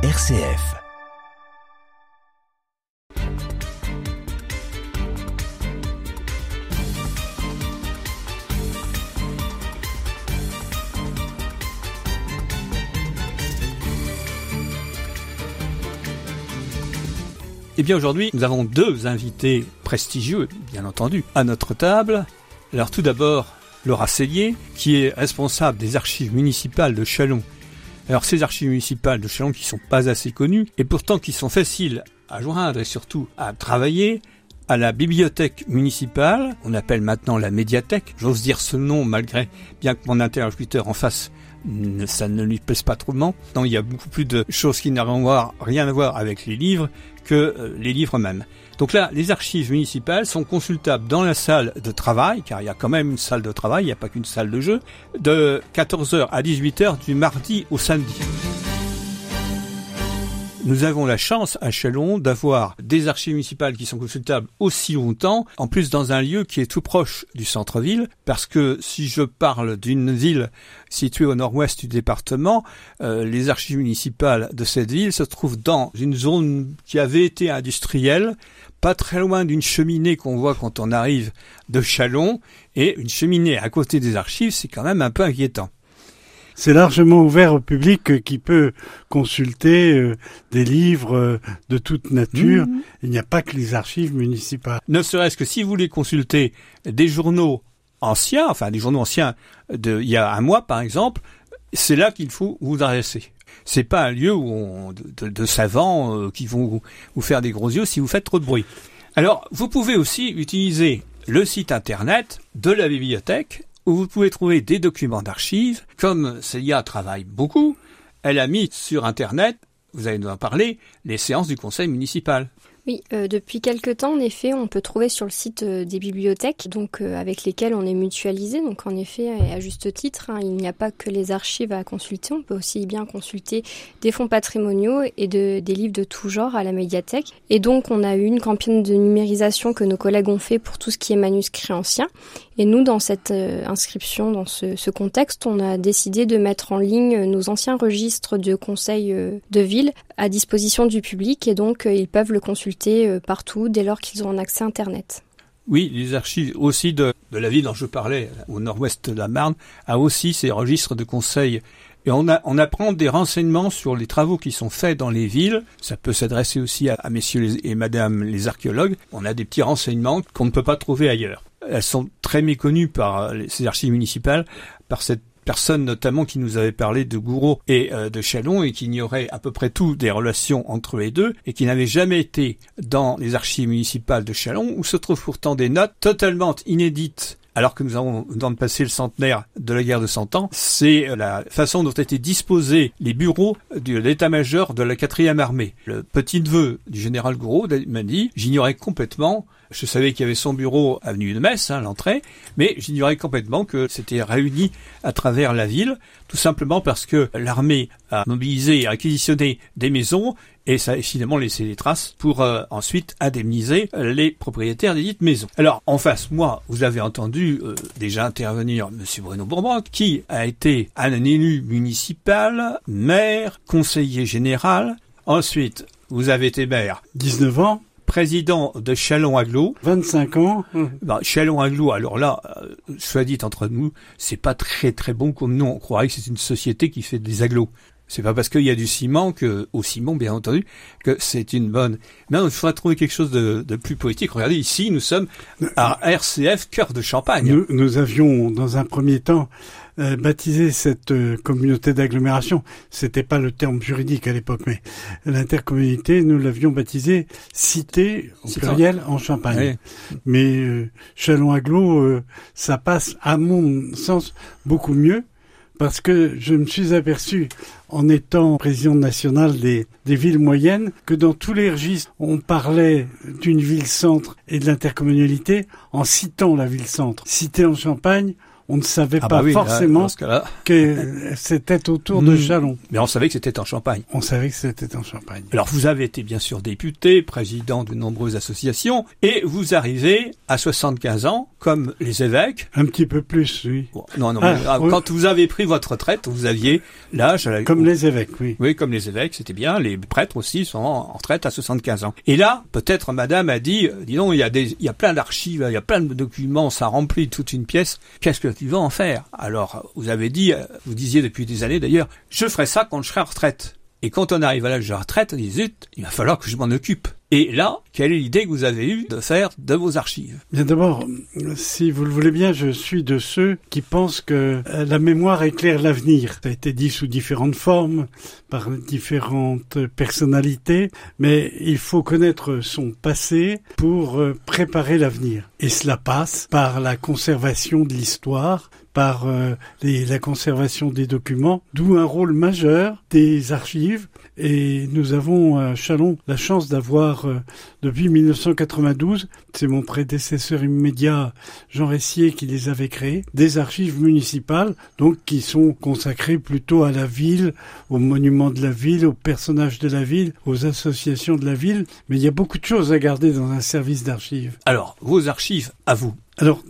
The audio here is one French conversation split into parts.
RCF. Eh bien aujourd'hui, nous avons deux invités prestigieux, bien entendu, à notre table. Alors tout d'abord, Laura Cellier, qui est responsable des archives municipales de Chalon. Alors ces archives municipales de Chalon qui sont pas assez connues, et pourtant qui sont faciles à joindre et surtout à travailler, à la bibliothèque municipale, on appelle maintenant la médiathèque, j'ose dire ce nom malgré bien que mon interlocuteur en face ça ne lui plaise pas trop. Non, il y a beaucoup plus de choses qui n'ont rien à voir avec les livres que euh, les livres mêmes. Donc là, les archives municipales sont consultables dans la salle de travail, car il y a quand même une salle de travail, il n'y a pas qu'une salle de jeu, de 14h à 18h du mardi au samedi. Nous avons la chance à Chalon d'avoir des archives municipales qui sont consultables aussi longtemps, en plus dans un lieu qui est tout proche du centre-ville, parce que si je parle d'une ville située au nord-ouest du département, euh, les archives municipales de cette ville se trouvent dans une zone qui avait été industrielle, pas très loin d'une cheminée qu'on voit quand on arrive de Chalon, et une cheminée à côté des archives, c'est quand même un peu inquiétant c'est largement ouvert au public qui peut consulter euh, des livres euh, de toute nature. Mmh. Il n'y a pas que les archives municipales. Ne serait-ce que si vous voulez consulter des journaux anciens, enfin des journaux anciens de il y a un mois par exemple, c'est là qu'il faut vous adresser. C'est pas un lieu où on, de, savants euh, qui vont vous faire des gros yeux si vous faites trop de bruit. Alors, vous pouvez aussi utiliser le site internet de la bibliothèque où vous pouvez trouver des documents d'archives. Comme Célia travaille beaucoup, elle a mis sur Internet, vous allez nous en parler, les séances du conseil municipal. Oui, euh, depuis quelque temps, en effet, on peut trouver sur le site euh, des bibliothèques, donc euh, avec lesquelles on est mutualisé. Donc en effet, à juste titre, hein, il n'y a pas que les archives à consulter, on peut aussi bien consulter des fonds patrimoniaux et de, des livres de tout genre à la médiathèque. Et donc on a eu une campagne de numérisation que nos collègues ont fait pour tout ce qui est manuscrit ancien. Et nous, dans cette inscription, dans ce, contexte, on a décidé de mettre en ligne nos anciens registres de conseils de ville à disposition du public et donc ils peuvent le consulter euh, partout dès lors qu'ils ont un accès Internet. Oui, les archives aussi de, la ville dont je parlais, au nord-ouest de la Marne, a aussi ses registres de conseils. Et on, apprend des renseignements sur les travaux qui sont faits dans les villes. Ça peut s'adresser aussi à, messieurs et madame les archéologues. On a des petits renseignements qu'on ne peut pas trouver ailleurs. Elles sont très méconnues par ces archives municipales, par cette personne notamment qui nous avait parlé de Gouraud et euh, de Chalon et qui ignorait à peu près tout des relations entre les deux et qui n'avait jamais été dans les archives municipales de Chalon où se trouvent pourtant des notes totalement inédites alors que nous avons dans de passer le centenaire de la guerre de Cent Ans, c'est la façon dont étaient disposés les bureaux de l'état-major de la quatrième armée. Le petit-neveu du général Gouraud m'a dit, j'ignorais complètement je savais qu'il y avait son bureau avenue de Metz, hein, l'entrée, mais j'ignorais complètement que c'était réuni à travers la ville, tout simplement parce que l'armée a mobilisé et acquisitionné des maisons et ça a évidemment laissé des traces pour euh, ensuite indemniser les propriétaires des dites maisons. Alors en face, moi, vous avez entendu euh, déjà intervenir Monsieur Bruno Bourbon, qui a été un élu municipal, maire, conseiller général. Ensuite, vous avez été maire. 19 ans président de Chalon-Aglo. 25 ans. Bah, Chalon-Aglo, alors là, euh, soit dit entre nous, c'est pas très très bon comme nom. On croirait que c'est une société qui fait des aglos. C'est pas parce qu'il y a du ciment que, au ciment bien entendu, que c'est une bonne. Mais il faudra trouver quelque chose de, plus poétique. Regardez ici, nous sommes à RCF Cœur de Champagne. Nous, nous avions, dans un premier temps, euh, baptisé cette euh, communauté d'agglomération. C'était pas le terme juridique à l'époque, mais l'intercommunauté, nous l'avions baptisée cité au pluriel en Champagne. Mais euh, Chalon Aglo, ça passe à mon sens beaucoup mieux parce que je me suis aperçu, en étant président national des, des villes moyennes, que dans tous les registres, on parlait d'une ville-centre et de l'intercommunalité en citant la ville-centre. Cité en Champagne, on ne savait Ah pas bah oui, forcément que c'était autour de Mm. Chalon. Mais on savait que c'était en Champagne. On savait que c'était en Champagne. Alors vous avez été bien sûr député, président de nombreuses associations, et vous arrivez à 75 ans, comme les évêques. Un petit peu plus, oui. Bon, non, non, Ah, mais, oui. quand vous avez pris votre retraite, vous aviez l'âge... Comme les évêques, oui. Oui, comme les évêques, c'était bien. Les prêtres aussi sont en en retraite à 75 ans. Et là, peut-être madame a dit, euh, dis donc, il y a des, il y a plein d'archives, il y a plein de documents, ça remplit toute une pièce. Qu'est-ce que en faire? Alors, vous avez dit, euh, vous disiez depuis des années d'ailleurs, je ferai ça quand je serai en retraite. Et quand on arrive à l'âge de la retraite, on dit, zut, il va falloir que je m'en occupe. Et là, quelle est l'idée que vous avez eue de faire de vos archives? Bien d'abord, si vous le voulez bien, je suis de ceux qui pensent que euh, la mémoire éclaire l'avenir. Ça a été dit sous différentes formes, par différentes personnalités, mais il faut connaître son passé pour euh, préparer l'avenir. Et cela passe par la conservation de l'histoire, par euh, les- la conservation des documents, d'où un rôle majeur des archives. Et nous avons à Chalon la chance d'avoir, euh, depuis 1992, c'est mon prédécesseur immédiat Jean Ressier qui les avait créées, des archives municipales, donc qui sont consacrées plutôt à la ville, aux monuments de la ville, aux personnages de la ville, aux associations de la ville. Mais il y a beaucoup de choses à garder dans un service d'archives. Alors, vos archives, à vous. Alors,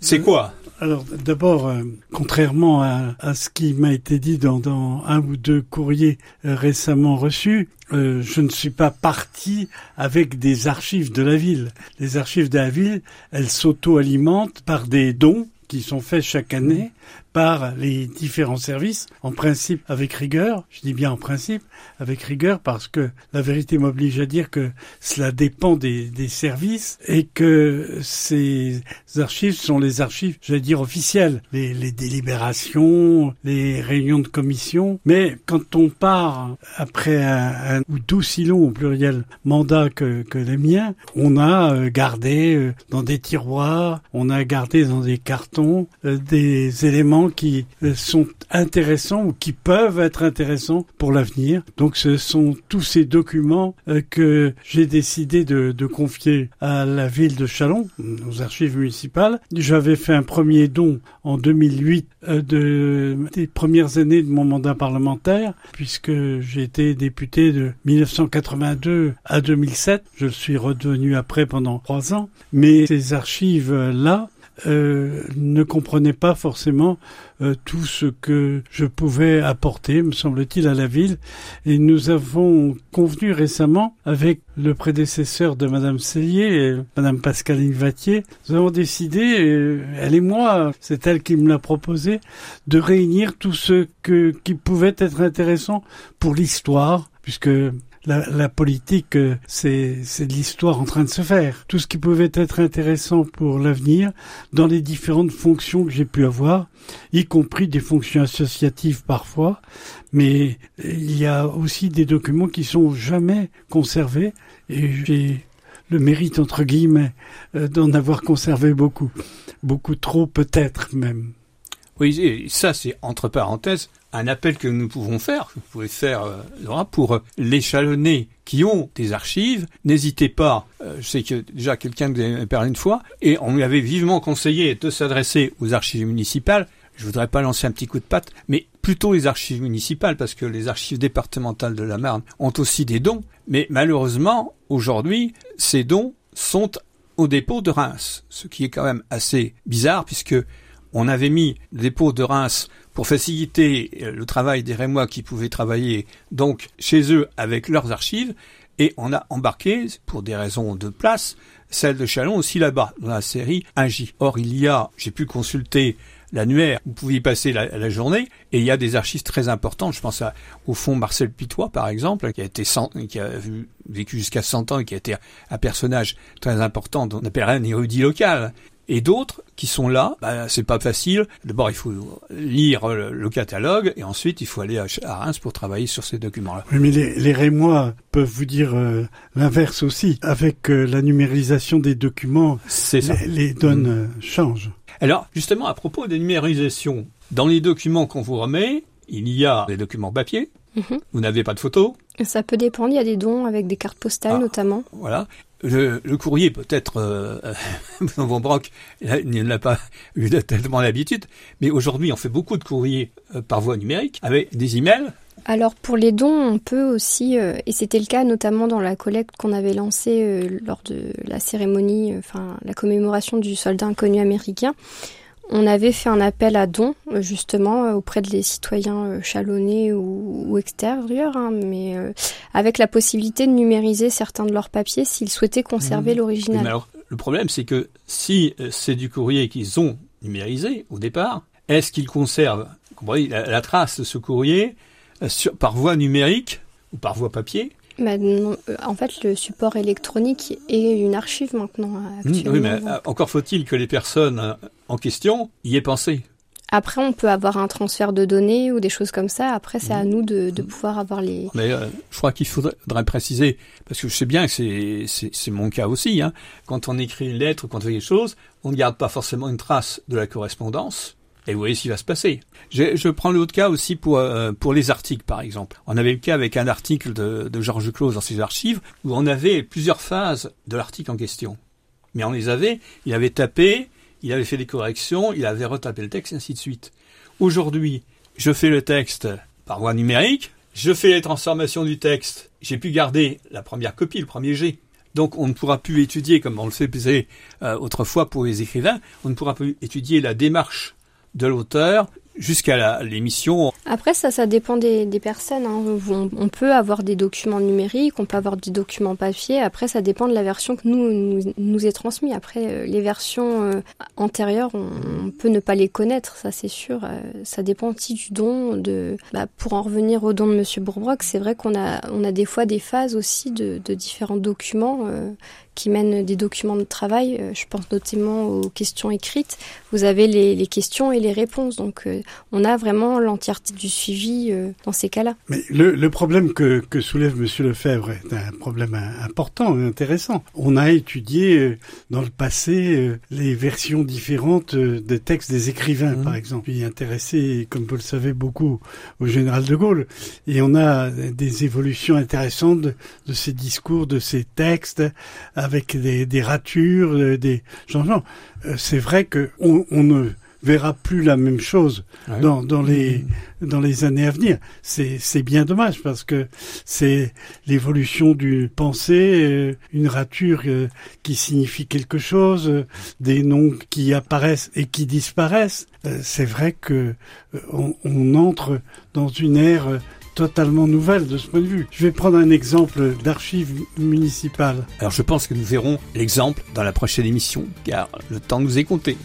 C'est quoi? Alors d'abord, euh, contrairement à, ce qui m'a été dit dans, dans un ou deux courriers euh, récemment reçus, euh, je ne suis pas parti avec des archives de la ville. Les archives de la ville, elles s'auto-alimentent par des dons qui sont faits chaque année par les différents services, en principe avec rigueur, je dis bien en principe, avec rigueur parce que la vérité m'oblige à dire que cela dépend des, services et que ces archives sont les archives, j'allais dire officielles, les, les délibérations, les réunions de commission, mais quand on part après un, un ou d'aussi long au pluriel mandat que, que les miens, on a euh, gardé euh, dans des tiroirs, on a gardé dans des cartons euh, des éléments qui euh, sont intéressants ou qui peuvent être intéressants pour l'avenir. Donc ce sont tous ces documents euh, que j'ai décidé de, confier à la ville de Chalon, aux archives municipales. J'avais fait un premier don en 2008 euh, de, des premières années de mon mandat parlementaire, puisque j'ai été député de 1982 à 2007. Je le suis redevenu après pendant trois ans. Mais ces archives-là, euh, ne comprenaient pas forcément euh, tout ce que je pouvais apporter, me semble-t-il, à la ville. Et nous avons convenu récemment avec le prédécesseur de Madame Cellier, euh, Madame Pascaline Vatier, nous avons décidé, euh, elle et moi, c'est elle qui me l'a proposé, de réunir tout ce que, qui pouvait être intéressant pour l'histoire, puisque la, politique, euh, c'est c'est de l'histoire en train de se faire. Tout ce qui pouvait être intéressant pour l'avenir, dans les différentes fonctions que j'ai pu avoir, y compris des fonctions associatives parfois, mais il y a aussi des documents qui sont jamais conservés, et j'ai le mérite, entre guillemets, euh, d'en avoir conservé beaucoup. Beaucoup trop peut-être même. Oui, et ça c'est entre parenthèses un appel que nous pouvons faire, que vous pouvez faire euh, pour euh, les chalonnés qui ont des archives. N'hésitez pas, euh, je sais que déjà quelqu'un vous avait parlé une fois, et on lui avait vivement conseillé de s'adresser aux archives municipales. Je voudrais pas lancer un petit coup de patte, mais plutôt les archives municipales, parce que les archives départementales de la Marne ont aussi des dons. Mais malheureusement, aujourd'hui, ces dons sont au dépôt de Reims, ce qui est quand même assez bizarre, puisque on avait mis le dépôt de Reims pour faciliter euh, le travail des Rémois qui pouvaient travailler donc chez eux avec leurs archives, et on a embarqué, pour des raisons de place, celle de Chalon aussi là-bas, dans la série 1J. Or, il y a, j'ai pu consulter l'annuaire, vous pouviez y passer la, journée, et il y a des archives très importantes. Je pense au fond Marcel Pitois, par exemple, qui a vécu jusqu'à 100 ans et qui a été un personnage très important, on appellerait un érudit local. Et d'autres qui sont là, bah, c'est pas facile. D'abord, il faut lire le, le, catalogue et ensuite il faut aller à, à Reims pour travailler sur ces documents-là. Oui, mais les, les Rémois peuvent vous dire euh, l'inverse aussi. Avec euh, la numérisation des documents, ça. Les, les donnes mmh. changent. Alors, justement, à propos de numérisation, dans les documents qu'on vous remet, il y a des documents papier. Mhm. Vous n'avez pas de photos. Ça peut dépendre. Il y a des dons avec des cartes postales Ah. notamment. Voilà. Le, le courrier peut-être, euh, Von Brock, il n'a pas eu tellement l'habitude, mais aujourd'hui on fait beaucoup de courriers euh, par voie numérique avec des emails. Alors pour les dons, on peut aussi, euh, et c'était le cas notamment dans la collecte qu'on avait lancée euh, lors de la cérémonie, enfin la commémoration du soldat inconnu américain, on avait fait un appel à dons euh, justement euh, auprès des citoyens euh, chalonnais ou, ou extérieurs, hein, mais euh, avec la possibilité de numériser certains de leurs papiers s'ils souhaitaient conserver Mhm. l'original. Mais alors, le problème, c'est que si c'est du courrier qu'ils ont numérisé au départ, est-ce qu'ils conservent la, la trace de ce courrier sur, par voie numérique ou par voie papier? Bah, non, euh, en fait, le support électronique est une archive maintenant euh, actuellement. Oui, mais euh, encore faut-il que les personnes en question y aient pensé. Après, on peut avoir un transfert de données ou des choses comme ça. Après, c'est à nous de, de pouvoir avoir les. Mais euh, je crois qu'il faudrait préciser, parce que je sais bien que c'est- mon cas aussi, hein, quand on écrit une lettre, quand on fait quelque chose, on ne garde pas forcément une trace de la correspondance. Et vous voyez ce qui va se passer. Je, prends l'autre cas aussi pour, euh, pour les articles, par exemple. On avait le cas avec un article de, de Georges Close dans ses archives, où on avait plusieurs phases de l'article en question. Mais on les avait, il avait tapé, il avait fait des corrections, il avait retapé le texte, et ainsi de suite. Aujourd'hui, je fais le texte par voie numérique, je fais les transformations du texte, j'ai pu garder la première copie, le premier G. Donc on ne pourra plus étudier, comme on le faisait euh, autrefois pour les écrivains, on ne pourra plus étudier la démarche de l'auteur jusqu'à l'émission. Après, ça, ça dépend des, personnes. hein. On, peut avoir des documents numériques, on peut avoir des documents papier. Après, ça dépend de la version que nous nous, est transmise. Après, euh, les versions euh, antérieures, on, peut ne pas les connaître, ça c'est sûr. Euh, ça dépend aussi du don. De, bah, pour en revenir au don de Monsieur Bourbrock, c'est vrai qu'on a, on a des fois des phases aussi de, différents documents. Qui mènent des documents de travail. Euh, Je pense notamment aux questions écrites. Vous avez les, les questions et les réponses. Donc, euh, on a vraiment l'entièreté du suivi euh, dans ces cas-là. Mais le, le problème que, que soulève Monsieur Lefebvre est un problème important et intéressant. On a étudié euh, dans le passé euh, les versions différentes euh, des textes des écrivains, Mhm. par exemple. Puis intéressé, comme vous le savez, beaucoup au général de Gaulle. Et on a des évolutions intéressantes de, de ces discours, de ces textes, avec des, des ratures, euh, des changements. Euh, C'est vrai que on, on ne verra plus la même chose dans, dans les dans les années à venir. C'est c'est bien dommage parce que c'est l'évolution d'une pensée, euh, une rature qui signifie quelque chose, des noms qui apparaissent et qui disparaissent. C'est vrai que on, on entre dans une ère totalement nouvelle de ce point de vue. Je vais prendre un exemple d'archives municipales. Alors je pense que nous verrons l'exemple dans la prochaine émission, car le temps nous est compté.